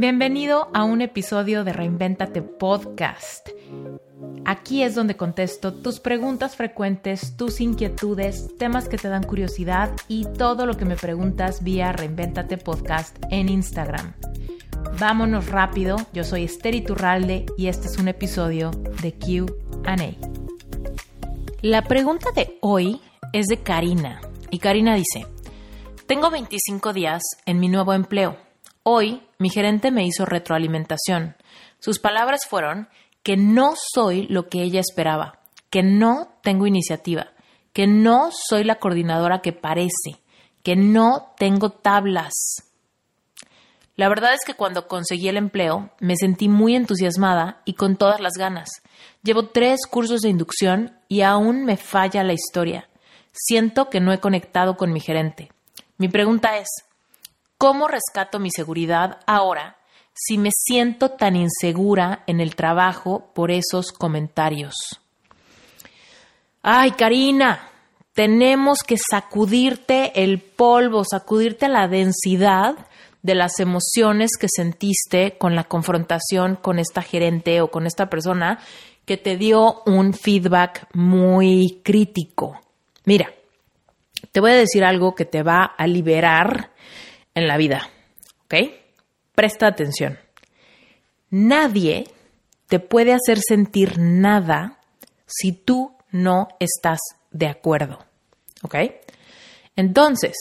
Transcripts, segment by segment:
Bienvenido a un episodio de Reinventate Podcast. Aquí es donde contesto tus preguntas frecuentes, tus inquietudes, temas que te dan curiosidad y todo lo que me preguntas vía Reinventate Podcast en Instagram. Vámonos rápido, yo soy Esther Iturralde y este es un episodio de QA. La pregunta de hoy es de Karina y Karina dice, tengo 25 días en mi nuevo empleo Hoy mi gerente me hizo retroalimentación. Sus palabras fueron que no soy lo que ella esperaba, que no tengo iniciativa, que no soy la coordinadora que parece, que no tengo tablas. La verdad es que cuando conseguí el empleo me sentí muy entusiasmada y con todas las ganas. Llevo tres cursos de inducción y aún me falla la historia. Siento que no he conectado con mi gerente. Mi pregunta es, ¿Cómo rescato mi seguridad ahora si me siento tan insegura en el trabajo por esos comentarios? Ay, Karina, tenemos que sacudirte el polvo, sacudirte la densidad de las emociones que sentiste con la confrontación con esta gerente o con esta persona que te dio un feedback muy crítico. Mira, te voy a decir algo que te va a liberar en la vida. ¿Ok? Presta atención. Nadie te puede hacer sentir nada si tú no estás de acuerdo. ¿Ok? Entonces,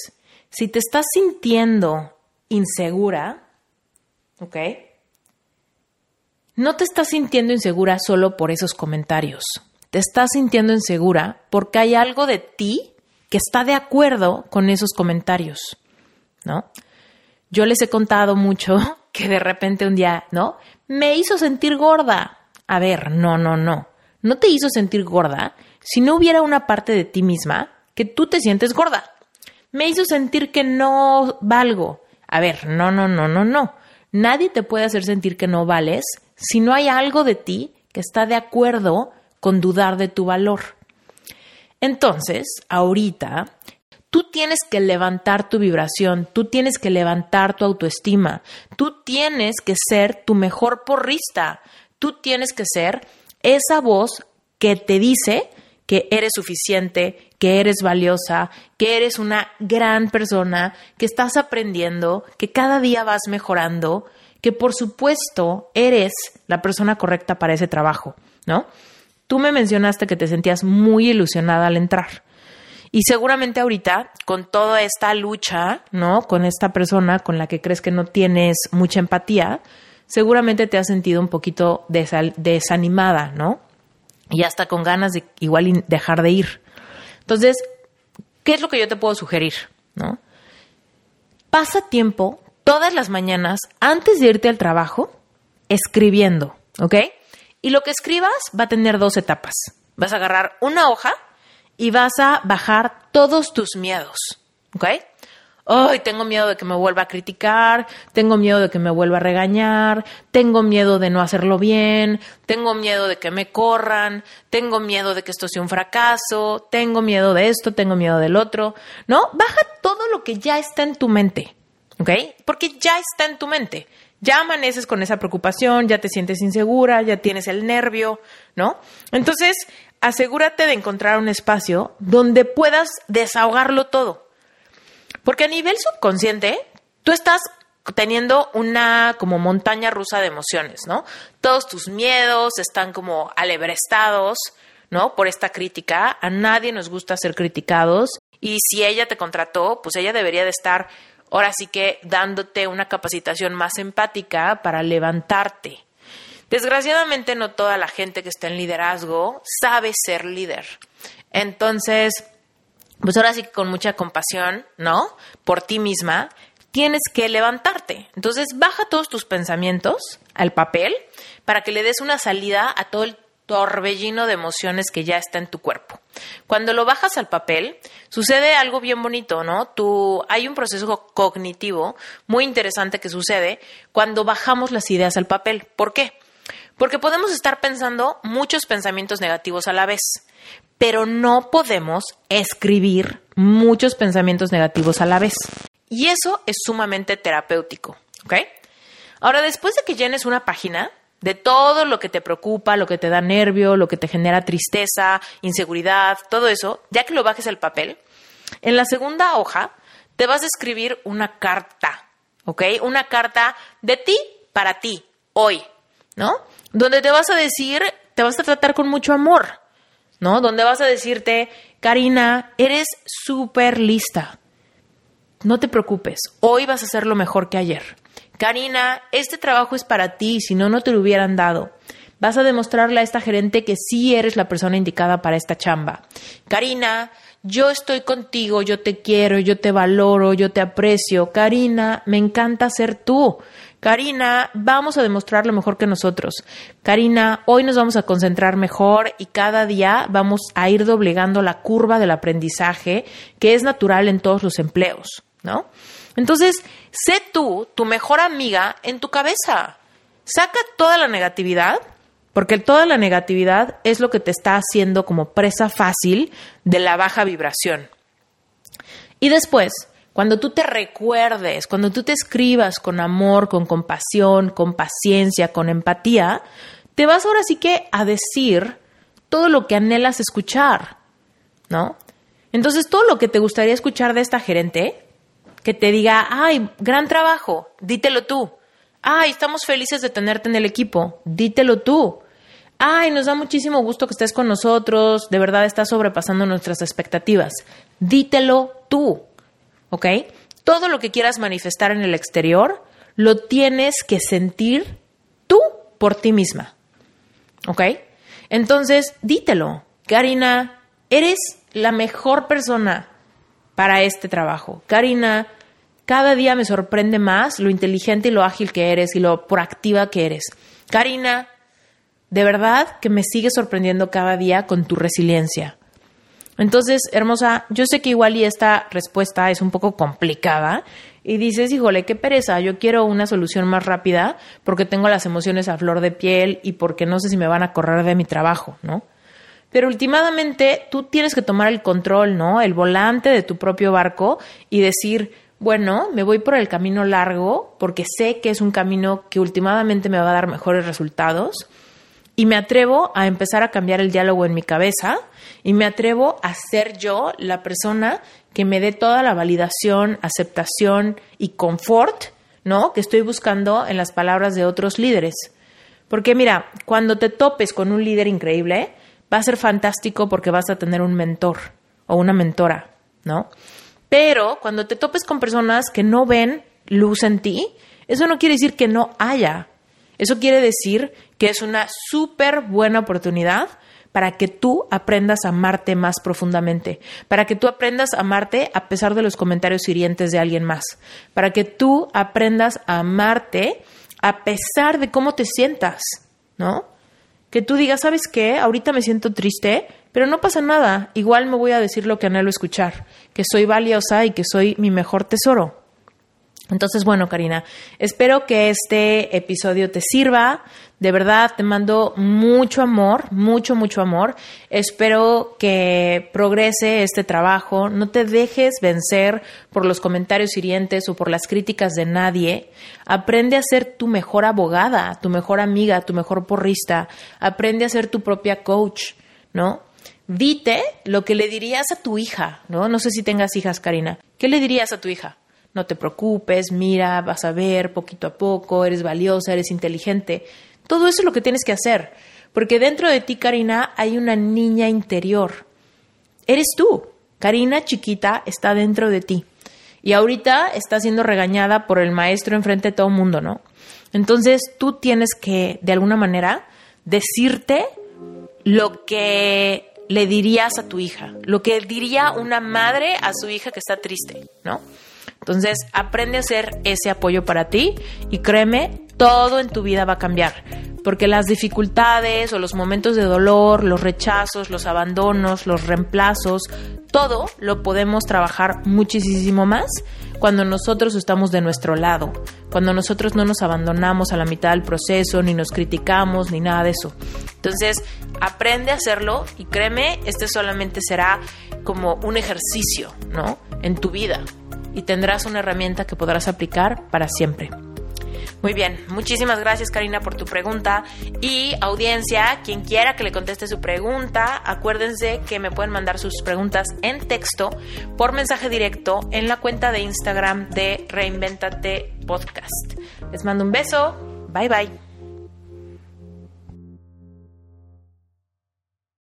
si te estás sintiendo insegura, ¿ok? No te estás sintiendo insegura solo por esos comentarios. Te estás sintiendo insegura porque hay algo de ti que está de acuerdo con esos comentarios, ¿no? Yo les he contado mucho que de repente un día, ¿no? Me hizo sentir gorda. A ver, no, no, no. No te hizo sentir gorda si no hubiera una parte de ti misma que tú te sientes gorda. Me hizo sentir que no valgo. A ver, no, no, no, no, no. Nadie te puede hacer sentir que no vales si no hay algo de ti que está de acuerdo con dudar de tu valor. Entonces, ahorita Tú tienes que levantar tu vibración, tú tienes que levantar tu autoestima, tú tienes que ser tu mejor porrista, tú tienes que ser esa voz que te dice que eres suficiente, que eres valiosa, que eres una gran persona, que estás aprendiendo, que cada día vas mejorando, que por supuesto eres la persona correcta para ese trabajo, ¿no? Tú me mencionaste que te sentías muy ilusionada al entrar. Y seguramente ahorita, con toda esta lucha, ¿no? Con esta persona con la que crees que no tienes mucha empatía, seguramente te has sentido un poquito desanimada, ¿no? Y hasta con ganas de igual dejar de ir. Entonces, ¿qué es lo que yo te puedo sugerir? ¿No? Pasa tiempo todas las mañanas antes de irte al trabajo escribiendo, ¿ok? Y lo que escribas va a tener dos etapas. Vas a agarrar una hoja y vas a bajar todos tus miedos, ¿ok? Ay, tengo miedo de que me vuelva a criticar, tengo miedo de que me vuelva a regañar, tengo miedo de no hacerlo bien, tengo miedo de que me corran, tengo miedo de que esto sea un fracaso, tengo miedo de esto, tengo miedo del otro, ¿no? Baja todo lo que ya está en tu mente, ¿ok? Porque ya está en tu mente. Ya amaneces con esa preocupación, ya te sientes insegura, ya tienes el nervio, ¿no? Entonces, asegúrate de encontrar un espacio donde puedas desahogarlo todo. Porque a nivel subconsciente, tú estás teniendo una como montaña rusa de emociones, ¿no? Todos tus miedos están como alebrestados, ¿no? Por esta crítica. A nadie nos gusta ser criticados. Y si ella te contrató, pues ella debería de estar ahora sí que dándote una capacitación más empática para levantarte, Desgraciadamente no toda la gente que está en liderazgo sabe ser líder. Entonces, pues ahora sí que con mucha compasión, ¿no? Por ti misma, tienes que levantarte. Entonces, baja todos tus pensamientos al papel para que le des una salida a todo el torbellino de emociones que ya está en tu cuerpo. Cuando lo bajas al papel, sucede algo bien bonito, ¿no? Tú, hay un proceso cognitivo muy interesante que sucede cuando bajamos las ideas al papel. ¿Por qué? Porque podemos estar pensando muchos pensamientos negativos a la vez, pero no podemos escribir muchos pensamientos negativos a la vez. Y eso es sumamente terapéutico, ¿ok? Ahora, después de que llenes una página de todo lo que te preocupa, lo que te da nervio, lo que te genera tristeza, inseguridad, todo eso, ya que lo bajes al papel, en la segunda hoja te vas a escribir una carta, ¿ok? Una carta de ti para ti, hoy, ¿no? Donde te vas a decir, te vas a tratar con mucho amor, ¿no? Donde vas a decirte, Karina, eres súper lista. No te preocupes, hoy vas a hacer lo mejor que ayer. Karina, este trabajo es para ti, si no, no te lo hubieran dado. Vas a demostrarle a esta gerente que sí eres la persona indicada para esta chamba. Karina, yo estoy contigo, yo te quiero, yo te valoro, yo te aprecio. Karina, me encanta ser tú. Karina, vamos a demostrar lo mejor que nosotros. Karina, hoy nos vamos a concentrar mejor y cada día vamos a ir doblegando la curva del aprendizaje que es natural en todos los empleos, ¿no? Entonces, sé tú, tu mejor amiga, en tu cabeza. Saca toda la negatividad, porque toda la negatividad es lo que te está haciendo como presa fácil de la baja vibración. Y después, cuando tú te recuerdes, cuando tú te escribas con amor, con compasión, con paciencia, con empatía, te vas ahora sí que a decir todo lo que anhelas escuchar, ¿no? Entonces, todo lo que te gustaría escuchar de esta gerente, que te diga, ay, gran trabajo, dítelo tú. Ay, estamos felices de tenerte en el equipo, dítelo tú. Ay, nos da muchísimo gusto que estés con nosotros, de verdad estás sobrepasando nuestras expectativas. Dítelo tú, ¿ok? Todo lo que quieras manifestar en el exterior, lo tienes que sentir tú por ti misma, ¿ok? Entonces, dítelo. Karina, eres la mejor persona para este trabajo. Karina, cada día me sorprende más lo inteligente y lo ágil que eres y lo proactiva que eres. Karina, de verdad que me sigue sorprendiendo cada día con tu resiliencia. Entonces, hermosa, yo sé que igual y esta respuesta es un poco complicada y dices, híjole, qué pereza, yo quiero una solución más rápida porque tengo las emociones a flor de piel y porque no sé si me van a correr de mi trabajo, ¿no? Pero últimamente tú tienes que tomar el control, ¿no? El volante de tu propio barco y decir, bueno, me voy por el camino largo porque sé que es un camino que últimamente me va a dar mejores resultados y me atrevo a empezar a cambiar el diálogo en mi cabeza y me atrevo a ser yo la persona que me dé toda la validación, aceptación y confort, ¿no? Que estoy buscando en las palabras de otros líderes. Porque mira, cuando te topes con un líder increíble, va a ser fantástico porque vas a tener un mentor o una mentora, ¿no? Pero cuando te topes con personas que no ven luz en ti, eso no quiere decir que no haya. Eso quiere decir que es una súper buena oportunidad para que tú aprendas a amarte más profundamente, para que tú aprendas a amarte a pesar de los comentarios hirientes de alguien más, para que tú aprendas a amarte a pesar de cómo te sientas, ¿no? Que tú digas, ¿sabes qué? Ahorita me siento triste, pero no pasa nada, igual me voy a decir lo que anhelo escuchar, que soy valiosa y que soy mi mejor tesoro. Entonces, bueno, Karina, espero que este episodio te sirva. De verdad, te mando mucho amor, mucho, mucho amor. Espero que progrese este trabajo. No te dejes vencer por los comentarios hirientes o por las críticas de nadie. Aprende a ser tu mejor abogada, tu mejor amiga, tu mejor porrista. Aprende a ser tu propia coach, ¿no? Dite lo que le dirías a tu hija, ¿no? No sé si tengas hijas, Karina. ¿Qué le dirías a tu hija? No te preocupes, mira, vas a ver poquito a poco, eres valiosa, eres inteligente. Todo eso es lo que tienes que hacer, porque dentro de ti, Karina, hay una niña interior. Eres tú. Karina chiquita está dentro de ti. Y ahorita está siendo regañada por el maestro enfrente de todo el mundo, ¿no? Entonces tú tienes que, de alguna manera, decirte lo que le dirías a tu hija, lo que diría una madre a su hija que está triste, ¿no? Entonces, aprende a ser ese apoyo para ti y créeme, todo en tu vida va a cambiar, porque las dificultades o los momentos de dolor, los rechazos, los abandonos, los reemplazos, todo lo podemos trabajar muchísimo más cuando nosotros estamos de nuestro lado, cuando nosotros no nos abandonamos a la mitad del proceso, ni nos criticamos, ni nada de eso. Entonces, aprende a hacerlo y créeme, este solamente será como un ejercicio, ¿no? En tu vida y tendrás una herramienta que podrás aplicar para siempre. Muy bien, muchísimas gracias Karina por tu pregunta y audiencia, quien quiera que le conteste su pregunta, acuérdense que me pueden mandar sus preguntas en texto por mensaje directo en la cuenta de Instagram de Reinventate Podcast. Les mando un beso, bye bye.